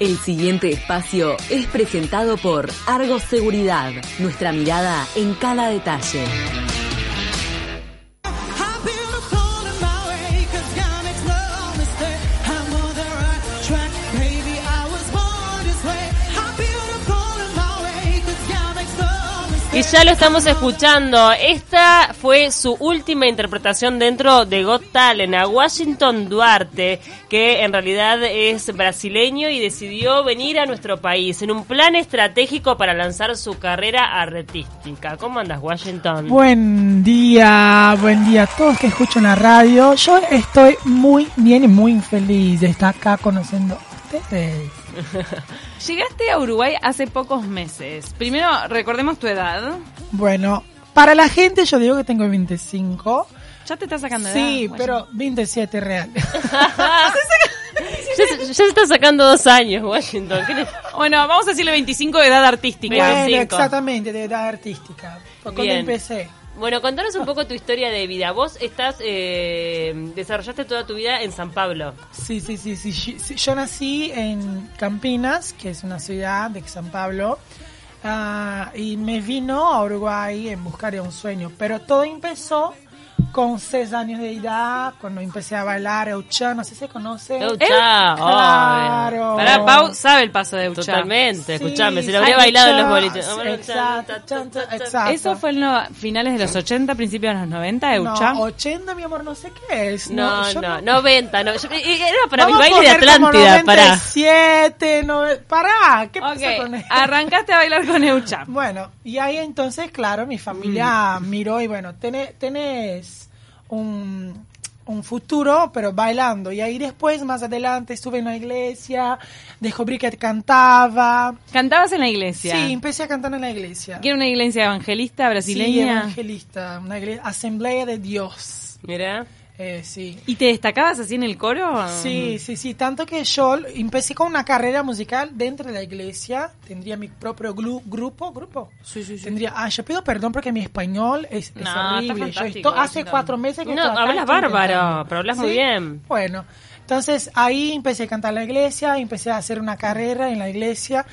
El siguiente espacio es presentado por Argos Seguridad, nuestra mirada en cada detalle. Ya lo estamos escuchando. Esta fue su última interpretación dentro de Got Talent a Washington Duarte, que en realidad es brasileño y decidió venir a nuestro país en un plan estratégico para lanzar su carrera artística. ¿Cómo andas, Washington? Buen día, buen día a todos que escuchan la radio. Yo estoy muy bien y muy feliz de estar acá conociendo a ustedes. Llegaste a Uruguay hace pocos meses. Primero, recordemos tu edad. Bueno, para la gente yo digo que tengo 25. Ya te estás sacando de Sí, edad, pero 27 real. Ya, se- ya se está sacando dos años, Washington. ¿Qué le- Bueno, vamos a decirle 25 de edad artística. bueno, 25. exactamente, de edad artística. Cuando empecé. Bueno, contanos un poco tu historia de vida. Vos estás, eh, desarrollaste toda tu vida en San Pablo. Sí, sí, sí, sí. Yo nací en Campinas, que es una ciudad de San Pablo, ah, y me vino a Uruguay en buscar un sueño. Pero todo empezó con seis años de edad, cuando empecé a bailar Euchá, no sé si se conoce. Euchá, Claro. Para Pau sabe el paso de Euchá. Totalmente, Sí, escuchame, se lo habría bailado en los bolitos. Exacto, exacto, exacto. ¿Eso fue en los finales de los 80, principios de los 90, Euchá? No, 80, mi amor, no sé qué es. No, yo no, 90, no. Yo- era para mi baile de Atlántida, pará. 97, nove- pará, ¿qué pasa Ok, con eso? arrancaste a bailar con Euchá. Bueno, y ahí entonces, claro, mi familia miró y bueno, tenés, tenés un, un futuro, pero bailando. Y ahí después, más adelante, estuve en una iglesia, descubrí que cantaba. Cantabas en la iglesia. Sí, empecé a cantar en la iglesia. ¿Que era una iglesia evangelista Sí, brasileña? evangelista, una iglesia, Asamblea de Dios. Mira. Eh, sí. ¿Y te destacabas así en el coro? Sí, sí, sí, tanto que yo empecé con una carrera musical dentro de la iglesia, tendría mi propio glu- grupo, grupo. Sí, sí, sí. Tendría, ah, yo pido perdón porque mi español es, es No, horrible. Yo hace cuatro meses que No, hablas bárbaro, pero hablas muy bien. Bueno, entonces ahí empecé a cantar en la iglesia, empecé a hacer una carrera en la iglesia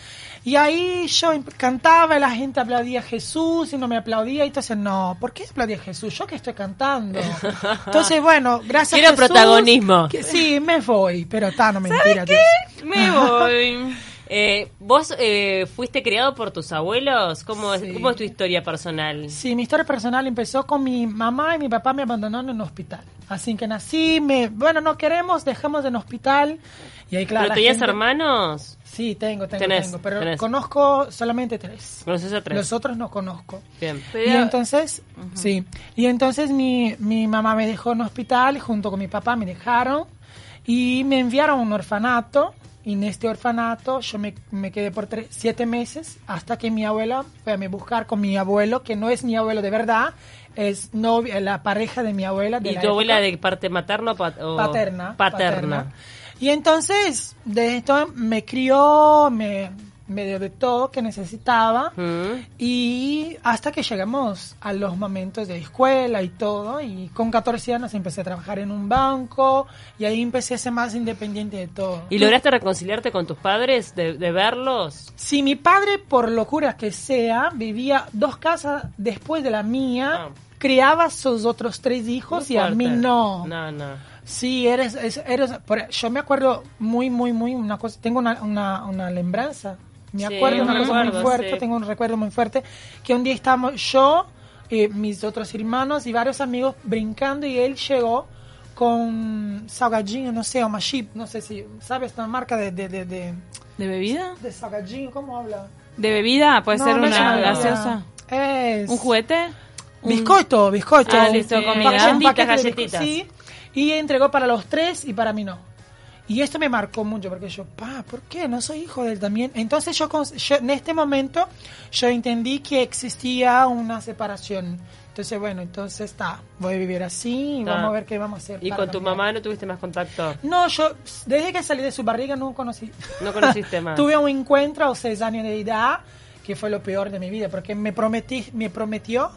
y ahí yo cantaba y la gente aplaudía a Jesús y no me aplaudía y entonces no, ¿por qué aplaudía a Jesús? Yo que estoy cantando. Entonces, bueno, gracias Quiero a Jesús, protagonismo. que- sí, me voy, pero está, no mentira. Dios. Me voy. Eh, ¿Vos eh, fuiste criado por tus abuelos? ¿Cómo, es, Sí. ¿Cómo es tu historia personal? Sí, mi historia personal empezó con mi mamá y mi papá me abandonaron en un hospital. Así que nací, me, bueno, no queremos, dejamos en hospital. Y ahí, claro, ¿Pero tenías gente- hermanos? Sí, tengo, tengo, Tenés, tengo. Pero tenés. conozco solamente tres. ¿Conoces a tres? Los otros no conozco. Bien. Y entonces, sí. Y entonces mi, mi mamá me dejó en un hospital, junto con mi papá me dejaron. Y me enviaron a un orfanato. Y en este orfanato yo me, me quedé por tres, siete meses hasta que mi abuela fue a me buscar con mi abuelo, que no es mi abuelo de verdad, es novia, la pareja de mi abuela. De ¿Y la tu abuela de parte materna o- paterna, Paterna. Y entonces, de esto me crió, me, me dio de todo que necesitaba. Mm. Y hasta que llegamos a los momentos de escuela y todo, y con 14 años empecé a trabajar en un banco, y ahí empecé a ser más independiente de todo. ¿Y lograste reconciliarte con tus padres de, de verlos? Si mi padre, por locura que sea, vivía dos casas después de la mía, Ah. criaba a sus otros tres hijos Muy y a mí no. No, no. Sí, eres, es- eres, yo me acuerdo muy, muy, muy, una cosa, tengo una, una, una lembranza, me Sí, acuerdo una me cosa muy acuerdo, fuerte, sí. tengo un recuerdo muy fuerte, que un día estábamos yo, eh, mis otros hermanos y varios amigos brincando y él llegó con salgadinho, no sé, o machip, no sé si, ¿sabes? Esta marca de, de, de, de, ¿De bebida? de salgadinho, ¿cómo habla? ¿De bebida? ¿Puede No, ser no una gaseosa? Es... ¿Un juguete? Biscoito, biscoito. Ah, listo, un Galletitas, galletitas. Sí, y entregó para los tres y para mí no. Y esto me marcó mucho porque yo, pa, ¿por qué? No soy hijo de él también. Entonces yo, yo- en este momento, yo entendí que existía una separación. Entonces, bueno, entonces está, voy a vivir así y Está. vamos a ver qué vamos a hacer. ¿Y con tu mamá no tuviste más contacto? No, yo, desde que salí de su barriga no conocí. No conociste más. Tuve un encuentro a seis años de edad, que fue lo peor de mi vida, porque me, prometí, me prometió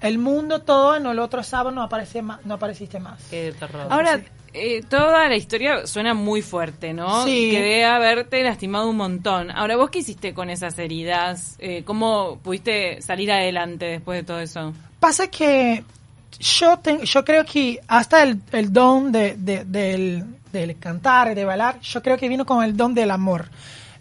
el mundo todo, en el otro sábado no, aparece más, no apareciste más. Qué terror. Ahora, eh, toda la historia suena muy fuerte, ¿no? Sí. Que debe haberte lastimado un montón. Ahora, ¿vos qué hiciste con esas heridas? Eh, ¿Cómo pudiste salir adelante después de todo eso? Pasa que yo, yo creo que hasta el, el don de, de- del, del cantar, de bailar, yo creo que vino con el don del amor.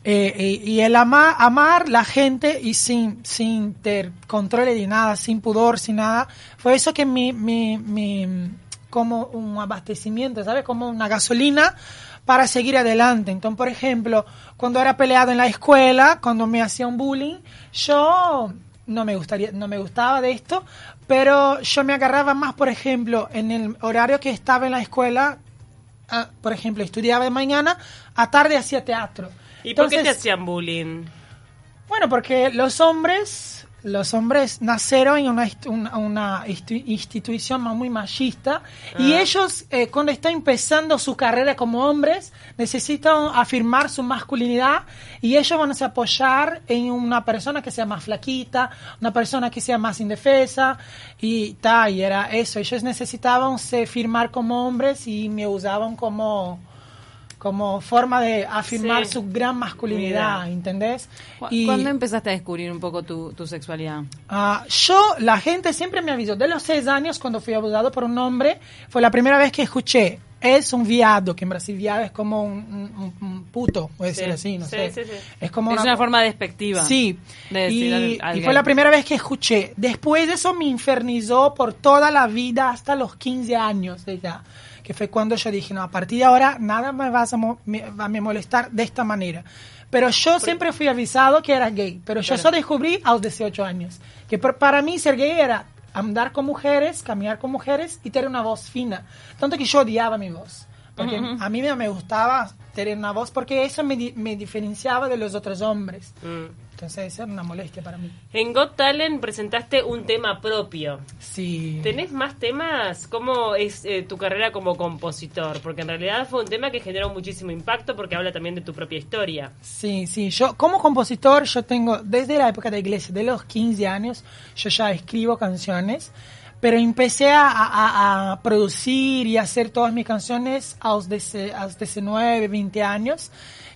Eh, y, el ama- amar la gente y sin, sin ter control de nada, sin pudor, sin nada, fue eso que mi, mi, mi, como un abastecimiento, ¿sabes? Como una gasolina para seguir adelante. Entonces, por ejemplo, cuando era peleado en la escuela, cuando me hacían bullying, yo no me gustaría, no me gustaba de esto, pero yo me agarraba más, por ejemplo, en el horario que estaba en la escuela, ah, por ejemplo, estudiaba de mañana, a tarde hacía teatro. ¿Y por qué te hacían bullying? bueno, porque los hombres, los hombres nacieron en una, una, una institución muy machista y Ah. ellos eh, cuando están empezando su carrera como hombres necesitan afirmar su masculinidad y ellos van a apoyar en una persona que sea más flaquita, una persona que sea más indefensa y tal, y era eso, ellos necesitaban se firmar como hombres y me usaban como como forma de afirmar Sí. su gran masculinidad. ¿entendés? ¿Cu- Y ¿Cuándo empezaste a descubrir un poco tu, tu sexualidad? ah, yo, la gente siempre me avisó, de los seis años cuando fui abusado por un hombre, fue la primera vez que escuché, es un viado, que en Brasil viado es como un, un- un puto, puede Sí. ser así, no Sí, sé. sí. Es como es una forma despectiva. Sí, de decir y, al- y al fue la primera vez que escuché. Después de eso me infernizó por toda la vida hasta los 15 años de ya. Que fue cuando yo dije, no, a partir de ahora nada me vas a, mo- me, va a me molestar de esta manera. Pero yo siempre fui avisado que era gay. Pero yo solo descubrí a los 18 años. Que para mí ser gay era andar con mujeres, caminar con mujeres y tener una voz fina. Tanto que yo odiaba mi voz. Porque a mí me, me gustaba tener una voz porque eso me diferenciaba de los otros hombres. Mm. Entonces era una molestia para mí. En Got Talent presentaste un tema propio. Sí. ¿Tenés más temas? ¿Cómo es eh, tu carrera como compositor? Porque en realidad fue un tema que generó muchísimo impacto porque habla también de tu propia historia. Sí, sí. Yo como compositor, yo tengo, desde la época de iglesia, de los 15 años, yo ya escribo canciones. Pero empecé a, a- a producir y hacer todas mis canciones a los, 19, a los 19, 20 años.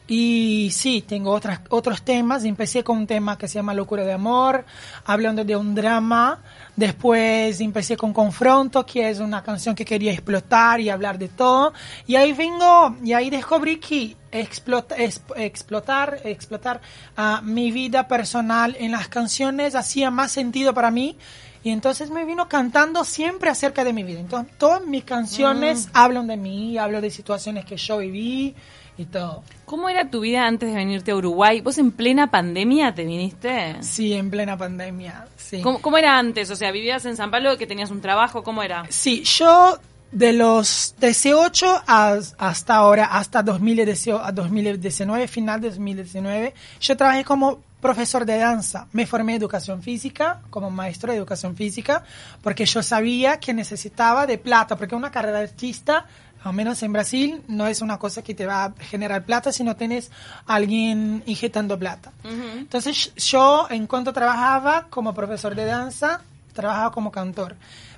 Y sí, tengo otras, otros temas. Empecé con un tema que se llama Locura de Amor, hablando de un drama. Después empecé con Confronto, que es una canción que quería explotar y hablar de todo. Y ahí vengo, y ahí descubrí que explota, es- explotar, explotar ah, mi vida personal en las canciones hacía más sentido para mí. Y entonces me vino cantando siempre acerca de mi vida. Entonces, todas mis canciones hablan de mí, hablo de situaciones que yo viví y todo. ¿Cómo era tu vida antes de venirte a Uruguay? ¿Vos en plena pandemia te viniste? Sí, en plena pandemia, sí. ¿Cómo, cómo era antes? O sea, ¿vivías en San Pablo, que tenías un trabajo? ¿Cómo era? Sí, yo de los 18 a- hasta ahora, hasta 2018, a 2019, final de 2019, yo trabajé como profesor de danza. Me formé en educación física, como maestro de educación física, porque yo sabía que necesitaba de plata, porque una carrera de artista, al menos en Brasil, no es una cosa que te va a generar plata si no tienes alguien inyectando plata. Entonces yo, en cuanto trabajaba como profesor de danza, trabajaba como cantor.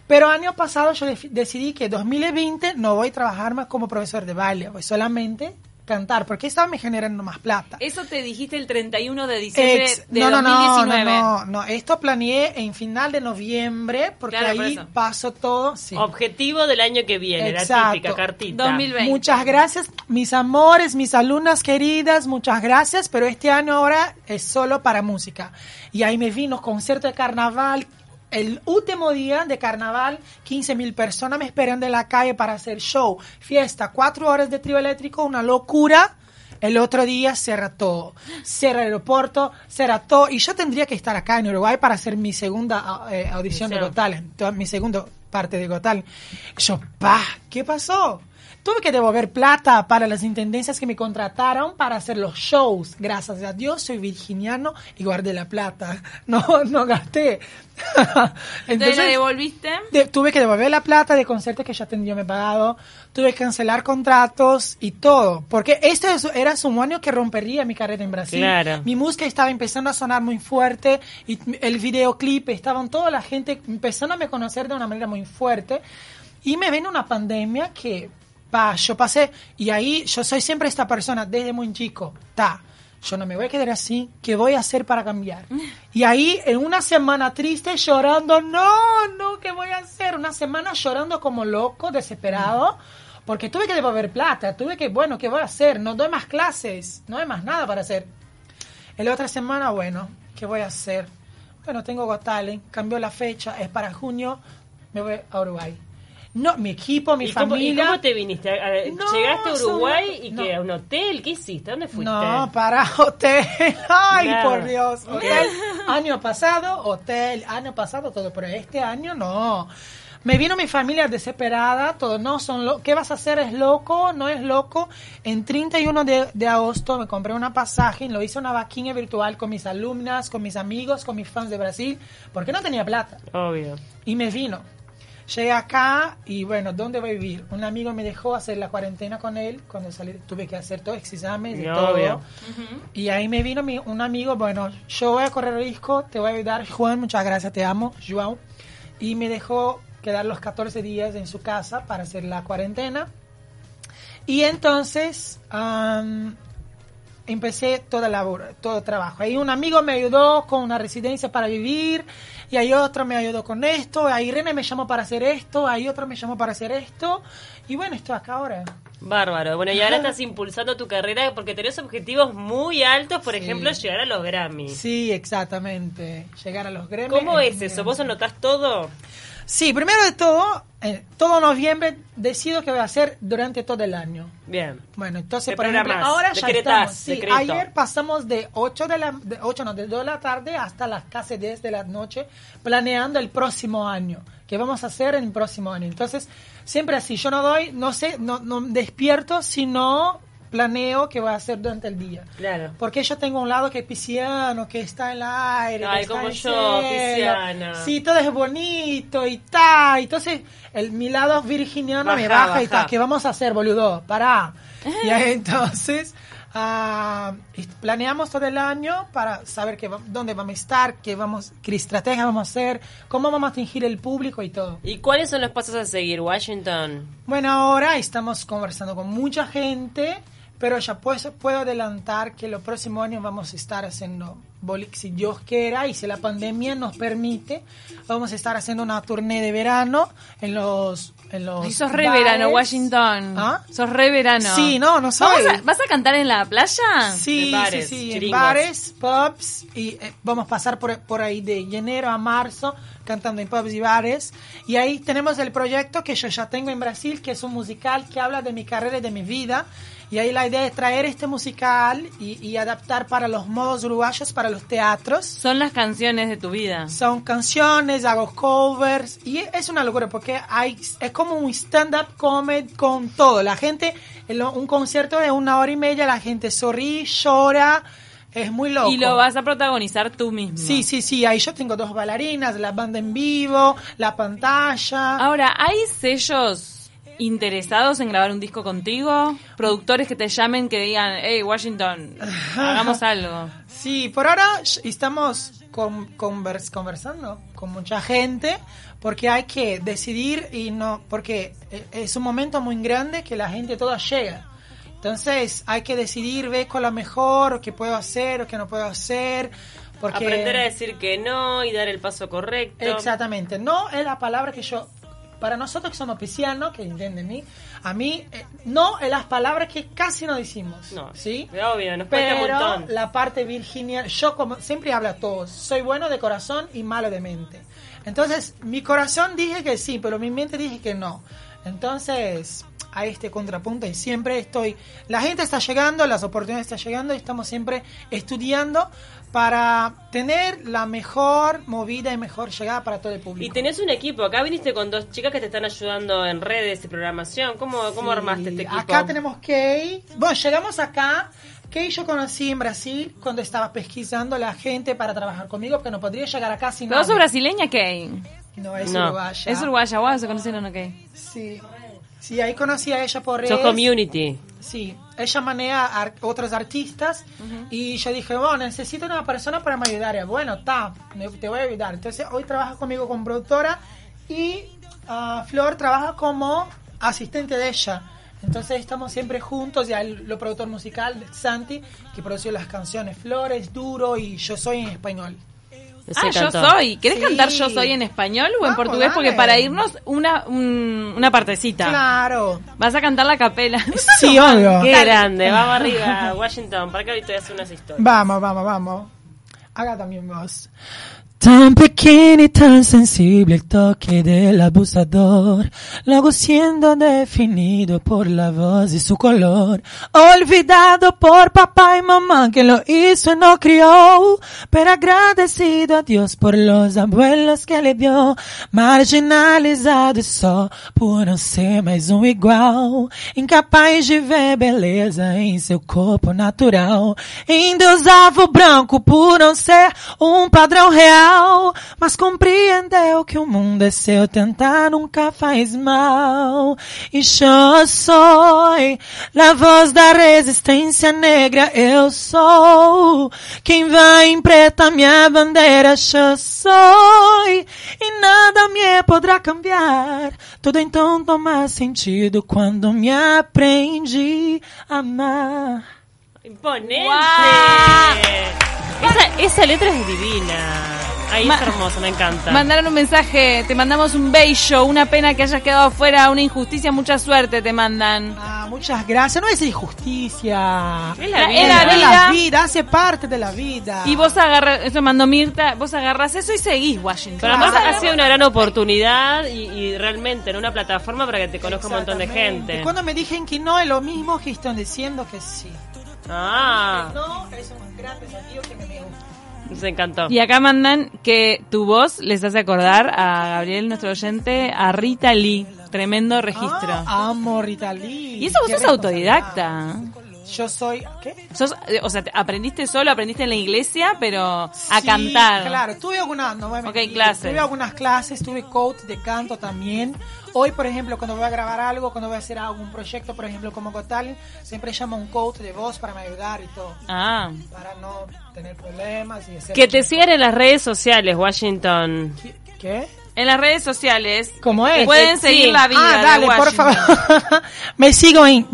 Pero año pasado yo decidí que 2020 no voy a trabajar más como profesor de baile, voy solamente cantar, porque estaba me generando más plata. Eso te dijiste el 31 de diciembre Ex- de no, no, no, 2019. no, no, no, esto planeé en final de noviembre, porque Claro, por ahí eso. pasó todo. sí. Objetivo del año que viene, la Exacto. típica cartita. 2020. Muchas gracias, mis amores, mis alumnas queridas, muchas gracias, pero este año ahora es solo para música. Y ahí me vino concierto de carnaval, el último día de carnaval, 15 mil personas me esperan de la calle para hacer show, fiesta, cuatro horas de trío eléctrico, una locura. El otro día cierra todo, cierra el aeropuerto, cierra todo, y yo tendría que estar acá en Uruguay para hacer mi segunda eh, audición de. Got Talent, mi segunda parte de Got Talent. Yo, pa, ¿qué pasó? Tuve que devolver plata para las intendencias que me contrataron para hacer los shows. Gracias a Dios soy virginiano y guardé la plata. No, no gasté. Entonces, ¿la devolviste? de- tuve que devolver la plata de conciertos que ya tendría me pagado, tuve que cancelar contratos y todo, porque este es- era un año que rompería mi carrera en Brasil. Claro. Mi música estaba empezando a sonar muy fuerte y el videoclip, estaban toda la gente empezando a me conocer de una manera muy fuerte y me viene una pandemia que Pa, yo pasé, y ahí yo soy siempre esta persona desde muy chico. Ta, yo no me voy a quedar así, ¿qué voy a hacer para cambiar? Y ahí, en una semana triste, llorando, no, no, ¿qué voy a hacer? Una semana llorando como loco, desesperado, porque tuve que devolver plata, tuve que, bueno, ¿qué voy a hacer? No doy más clases, no hay más nada para hacer. En la otra semana, bueno, ¿qué voy a hacer? Bueno, tengo Got Talent, cambió la fecha, es para junio, me voy a Uruguay. No, mi equipo, mi ¿Y cómo, y familia. cómo te viniste? No, ¿Llegaste a Uruguay y no. qué? ¿A un hotel? ¿Qué hiciste? ¿Dónde fuiste? No, para hotel. Ay, Nada. por Dios. Hotel. Año pasado, hotel. Año pasado, todo. Pero este año, no. Me vino mi familia desesperada, todo, no, son lo ¿qué vas a hacer? ¿Es loco? ¿No es loco? En 31 de, de agosto me compré una pasaje lo hice una vaquilla virtual con mis alumnas, con mis amigos, con mis fans de Brasil, porque no tenía plata. Obvio. Y me vino. Llegué acá y bueno, ¿dónde voy a vivir? Un amigo me dejó hacer la cuarentena con él. Cuando salí tuve que hacer todos exámenes y todo. obvio. Y ahí me vino mi- un amigo, bueno, yo voy a correr riesgo, te voy a ayudar. Juan, muchas gracias, te amo, Joao. Y me dejó quedar los 14 días en su casa para hacer la cuarentena. Y entonces am, empecé toda labor, todo trabajo. Ahí un amigo me ayudó con una residencia para vivir, y ahí otro me ayudó con esto, ahí Irene me llamó para hacer esto, ahí otro me llamó para hacer esto, y bueno, estoy acá ahora. Bárbaro. Bueno, y ahora estás impulsando tu carrera porque tenés objetivos muy altos, por Sí. ejemplo, llegar a los Grammy. Sí, exactamente. Llegar a los gremios. ¿Cómo es eso? ¿Vos anotás todo? Sí, primero de todo, eh, todo noviembre decido que voy a hacer durante todo el año. Bien. Bueno, entonces, por ejemplo, ahora ya estamos. Sí, ayer pasamos de 8 de la de 8 no, de 2 de la tarde hasta las casi 10 de la noche planeando el próximo año, que vamos a hacer en el próximo año. Entonces, siempre así, yo no doy, no sé, no, no despierto, sino planeo qué voy a hacer durante el día. Claro. Porque yo tengo un lado que es pisciano, que está en el aire. Ay, que está como el yo, pisciana. Sí, todo es bonito y tal. Entonces, el, mi lado virginiano me Baja, baja y baja. tal. ¿Qué vamos a hacer, boludo? Pará. y ahí, entonces, y planeamos todo el año para saber que, dónde vamos a estar, qué, vamos, qué estrategia vamos a hacer, cómo vamos a atingir el público y todo. ¿Y cuáles son los pasos a seguir, Washington? Bueno, ahora estamos conversando con mucha gente, pero ya pues, puedo adelantar que los próximos años vamos a estar haciendo, boli- si Dios quiera y si la pandemia nos permite, vamos a estar haciendo una tournée de verano en los... En los Ay, sos re bares. verano, Washington. ¿Ah? Sos re verano. Sí, no, no soy. ¿Vamos a- ¿Vas a cantar en la playa? Sí, bares, sí, sí, en bares, pubs, y eh, vamos a pasar por, por ahí de enero a marzo cantando en pubs y bares. Y ahí tenemos el proyecto que yo ya tengo en Brasil, que es un musical que habla de mi carrera y de mi vida. Y ahí la idea es traer este musical y, y adaptar para los modos uruguayos, para los teatros. Son las canciones de tu vida. Son canciones, hago covers y es una locura porque hay es como un stand-up comedy con todo. La gente, un concierto de una hora y media, la gente sonríe, llora, es muy loco. Y lo vas a protagonizar tú mismo. Sí, sí, sí, ahí yo tengo dos bailarinas, la banda en vivo, la pantalla. Ahora, ¿hay sellos interesados en grabar un disco contigo? ¿Productores que te llamen que digan, hey, Washington, hagamos algo? Sí, por ahora estamos con- convers- conversando con mucha gente porque hay que decidir y no, porque eh, es un momento muy grande que la gente toda llega. Entonces hay que decidir, ver con lo mejor, o qué puedo hacer o qué no puedo hacer. Porque Aprender a decir que no y dar el paso correcto. Exactamente. No es la palabra que yo. Para nosotros que somos piscianos, que entienden mí, a mí, eh, no es las palabras que casi no decimos. No, ¿Sí? obvio, nos un Pero montón. la parte virginia, yo como siempre hablo a todos, soy bueno de corazón y malo de mente. Entonces, mi corazón dije que sí, pero mi mente dije que no. Entonces, a este contrapunto y siempre estoy, la gente está llegando, las oportunidades están llegando y estamos siempre estudiando para tener la mejor movida y mejor llegada para todo el público. Y tenés un equipo. Acá viniste con dos chicas que te están ayudando en redes y programación. ¿Cómo, cómo Sí, armaste este equipo? Acá tenemos Kay. Bueno, llegamos acá. Kay yo conocí en Brasil cuando estaba pesquisando la gente para trabajar conmigo, porque no podría llegar acá sin ¿Pero sos brasileña, Kay? No, es No. uruguaya. Es uruguaya, wow, se conocieron, ok. Sí. Sí, ahí conocí a ella por redes. Sos community. Sí, ella maneja a otros artistas y yo dije, bueno, necesito una persona para me ayudar. Y, bueno, me- te voy a ayudar. Entonces hoy trabaja conmigo como productora y ah, Flor trabaja como asistente de ella. Entonces estamos siempre juntos, ya el, lo productor musical, Santi, que produció las canciones Flores, Duro y Yo Soy en español. Ese Ah, yo soy. ¿Querés Sí. cantar yo soy en español o en Vamos, portugués? Porque dale. para irnos una, un- una partecita. Claro. Vas a cantar la capela. Sí, obvio. Qué grande, vamos arriba, Washington, para que ahorita voy a hacer unas historias. Vamos, vamos, vamos. Haga también voz. Tan pequeño y tan sensible el toque del abusador, luego siendo definido por la voz y su color, olvidado por papá y mamá que lo hizo y no crió, pero agradecido a Dios por los abuelos que le dio, marginalizado só por não ser mais um igual, incapaz de ver beleza em seu corpo natural, endeusava branco por não ser um padrão real, mas compreendeu que o mundo é seu, tentar nunca faz mal. E eu sou a voz da resistência negra, eu sou quem vai em preta minha bandeira, eu sou e nada me poderá cambiar. Tudo então toma sentido quando me aprendi a amar. Imponente. Esa, esa letra es divina. Ahí Ma- es hermoso, me encanta. Mandaron un mensaje, te mandamos un bello, una pena que hayas quedado afuera, una injusticia, mucha suerte te mandan. Ah, muchas gracias. No es injusticia. Es la Es vida. la Es vida. la vida, hace parte de la vida. Y vos agarras, eso mandó Mirta, vos agarras eso y seguís Washington. Pero además Claro. ha sido una gran oportunidad y, y realmente en una plataforma para que te conozca un montón de gente. Cuando me dijeron que no es lo mismo que están diciendo que sí. Ah, No, es un gran desafío que me gusta. Nos encantó. Y acá mandan que tu voz les hace acordar a Gabriel, nuestro oyente, a Rita Lee. Tremendo registro. Ah, amo Rita Lee. y eso vos sos autodidacta. Yo soy, ¿qué? Sos, eh, o sea, te- aprendiste solo, aprendiste en la iglesia, pero a Sí, cantar. Claro, tuve algunas, no voy a Ok, mentir, clases. Tuve algunas clases, tuve coach de canto también. Hoy, por ejemplo, cuando voy a grabar algo, cuando voy a hacer algún proyecto, por ejemplo, como Got Talent, siempre llamo a un coach de voz para me ayudar y todo. Ah. Para no tener problemas y hacer... Que te sigan en las redes sociales, Washington. ¿Qué? ¿Qué? En las redes sociales. ¿Cómo es? Pueden Sí. seguir la vida ah, de dale, por Washington. favor. me sigo en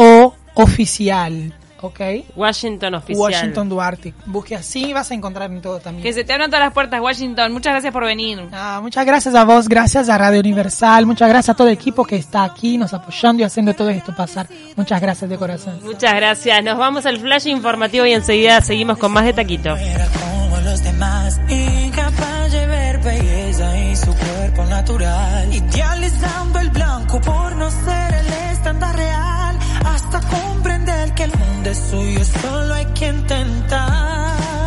WDO oficial, ¿ok? Washington oficial. Washington Duarte. Busque así, vas a encontrar en todo también. Que se te abran todas las puertas, Washington. Muchas gracias por venir. Ah, muchas gracias a vos, gracias a Radio Universal, muchas gracias a todo el equipo que está aquí, nos apoyando y haciendo todo esto pasar. Muchas gracias de corazón. Muchas gracias. Nos vamos al flash informativo y enseguida seguimos con más de Taquito. Era como los demás, incapaz de ver belleza en su cuerpo natural. Idealizando el blanco por no ser el estándar real que el mundo es suyo, solo hay que intentar.